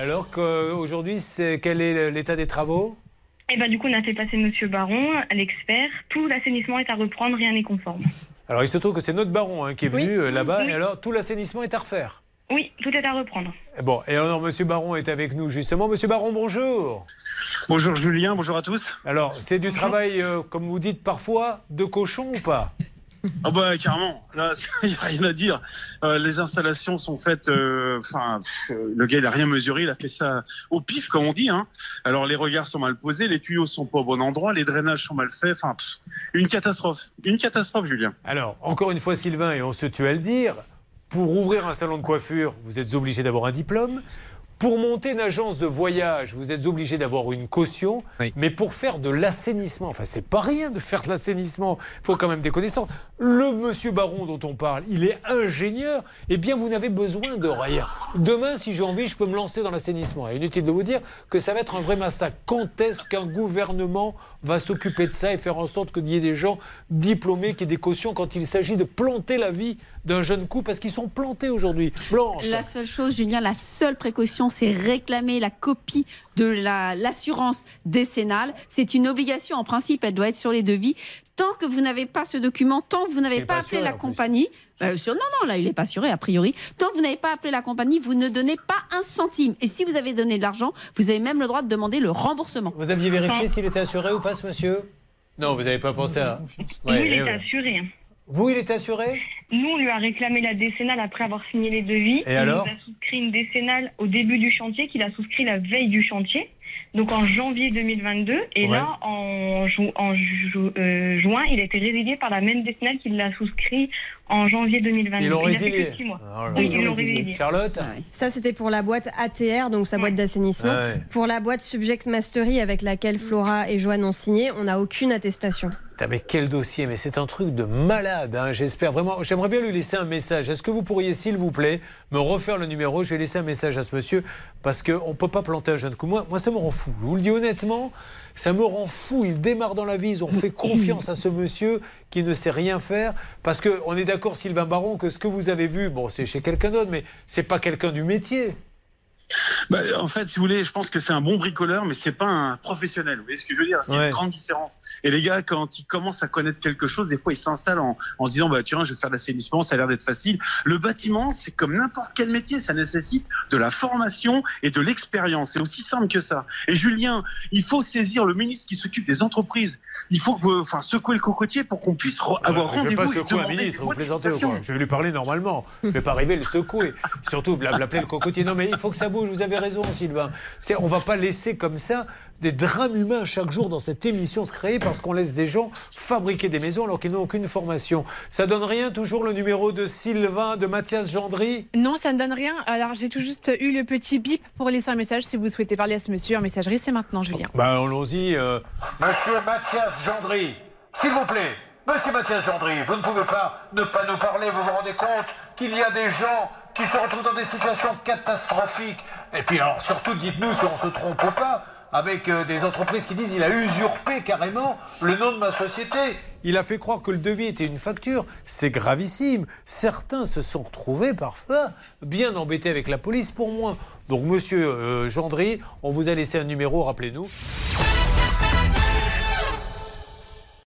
alors qu'aujourd'hui, quel est l'état des travaux? Eh ben, du coup, on a fait passer Monsieur Baron, l'expert. Tout l'assainissement est à reprendre, rien n'est conforme. Alors, il se trouve que c'est notre Baron hein, qui est venu euh, là-bas. Et alors, tout l'assainissement est à refaire Oui, tout est à reprendre. Bon, et alors, Monsieur Baron est avec nous, justement. Monsieur Baron, bonjour. Bonjour Julien, bonjour à tous. Alors, c'est du travail, euh, comme vous dites parfois, de cochon ou pas? Ah bah carrément, là il n'y a rien à dire. Euh, les installations sont faites, euh, enfin le gars il a rien mesuré, il a fait ça au pif comme on dit. Hein. Alors les regards sont mal posés, les tuyaux sont pas au bon endroit, les drainages sont mal faits, enfin une catastrophe, une catastrophe Julien. Alors encore une fois Sylvain, et on se tue à le dire, pour ouvrir un salon de coiffure, vous êtes obligé d'avoir un diplôme. Pour monter une agence de voyage, vous êtes obligé d'avoir une caution, mais pour faire de l'assainissement, enfin c'est pas rien de faire de l'assainissement, il faut quand même des connaissances. Le monsieur Baron dont on parle, il est ingénieur, eh bien vous n'avez besoin de rien. Demain, si j'ai envie, je peux me lancer dans l'assainissement. Et inutile de vous dire que ça va être un vrai massacre. Quand est-ce qu'un gouvernement va s'occuper de ça et faire en sorte qu'il y ait des gens diplômés qui aient des cautions quand il s'agit de planter la vie d'un jeune couple parce qu'ils sont plantés aujourd'hui. Blanche. La seule chose, Julien, la seule précaution, c'est réclamer la copie de l'assurance décennale. C'est une obligation en principe, elle doit être sur les devis. Tant que vous n'avez pas ce document, tant que vous n'avez pas, appelé la compagnie, euh, sur, non, non, là, il n'est pas assuré a priori. Tant que vous n'avez pas appelé la compagnie, vous ne donnez pas un centime. Et si vous avez donné de l'argent, vous avez même le droit de demander le remboursement. Vous aviez vérifié s'il était assuré ou pas, ce monsieur? Non, vous n'avez pas pensé à. oui, il est assuré. Hein. Vous, il est assuré? Nous, on lui a réclamé la décennale après avoir signé les devis. Et alors Il a souscrit une décennale au début du chantier, qu'il a souscrit la veille du chantier donc en janvier 2022. Et là, en, en euh, juin, il a été résilié par la même décennale qu'il l'a souscrit en janvier 2022. Ils l'ont résilié. Charlotte ah Ça, c'était pour la boîte ATR, donc sa boîte d'assainissement. Ah pour la boîte Subject Mastery avec laquelle Flora et Joanne ont signé, on n'a aucune attestation. Mais quel dossier Mais c'est un truc de malade. Hein. J'espère vraiment. J'aimerais bien lui laisser un message. Est-ce que vous pourriez, s'il vous plaît, me refaire le numéro? Je vais laisser un message à ce monsieur parce qu'on ne peut pas planter un jeune coup. Moi, moi, ça me rend fou. Je vous le dis honnêtement, ça me rend fou. Il démarre dans la vie. Ont fait confiance à ce monsieur qui ne sait rien faire. Parce qu'on est d'accord, Sylvain Baron, que ce que vous avez vu, bon, c'est chez quelqu'un d'autre, mais c'est pas quelqu'un du métier. Bah, en fait, si vous voulez, je pense que c'est un bon bricoleur, mais c'est pas un professionnel. Vous voyez ce que je veux dire? C'est une grande différence. Et les gars, quand ils commencent à connaître quelque chose, des fois, ils s'installent en, en, se disant, bah tiens, je vais faire de l'assainissement, ça a l'air d'être facile. Le bâtiment, c'est comme n'importe quel métier, ça nécessite de la formation et de l'expérience. C'est aussi simple que ça. Et Julien, il faut saisir le ministre qui s'occupe des entreprises. Il faut que, enfin, secouer le cocotier pour qu'on puisse avoir rendez-vous. Je vais pas secouer un ministre, vous plaisantez quoi? Je vais lui parler normalement. Je vais pas arriver le secouer. Surtout l'appeler le cocotier. Non, mais il faut que ça bouge. Vous avez raison, Sylvain. On ne va pas laisser comme ça des drames humains chaque jour dans cette émission se créer parce qu'on laisse des gens fabriquer des maisons alors qu'ils n'ont aucune formation. Ça donne rien toujours le numéro de Sylvain, de Mathias Gendry? Non, ça ne donne rien. Alors j'ai tout juste eu le petit bip pour laisser un message si vous souhaitez parler à ce monsieur en messagerie. C'est maintenant, Julien. Ben allons-y. Euh, monsieur Mathias Gendry, s'il vous plaît. Monsieur Mathias Gendry, vous ne pouvez pas ne pas nous parler. Vous vous rendez compte qu'il y a des gens qui se retrouvent dans des situations catastrophiques et puis alors surtout dites-nous si on se trompe ou pas avec euh, des entreprises qui disent il a usurpé carrément le nom de ma société. Il a fait croire que le devis était une facture. C'est gravissime. Certains se sont retrouvés parfois bien embêtés avec la police pour moi. Donc monsieur euh, Gendry, on vous a laissé un numéro, rappelez-nous.